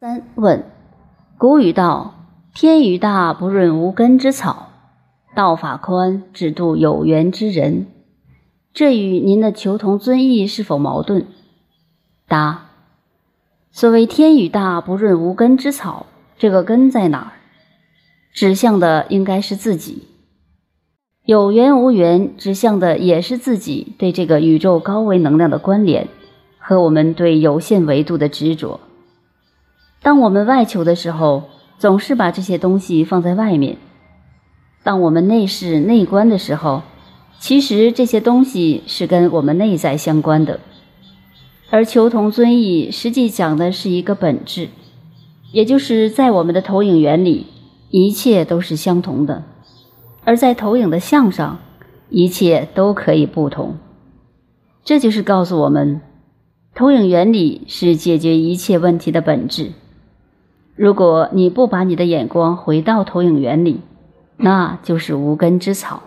三问：古语道：“天与大，不润无根之草；道法宽，只渡有缘之人。”这与您的求同尊异是否矛盾？答：所谓“天与大，不润无根之草”，这个根在哪儿？指向的应该是自己。有缘无缘，指向的也是自己对这个宇宙高维能量的关联和我们对有限维度的执着。当我们外求的时候，总是把这些东西放在外面；当我们内视内观的时候，其实这些东西是跟我们内在相关的。而求同尊异，实际讲的是一个本质，也就是在我们的投影原理，一切都是相同的；而在投影的相上，一切都可以不同。这就是告诉我们，投影原理是解决一切问题的本质。如果你不把你的眼光回到投影原理，那就是无根之草。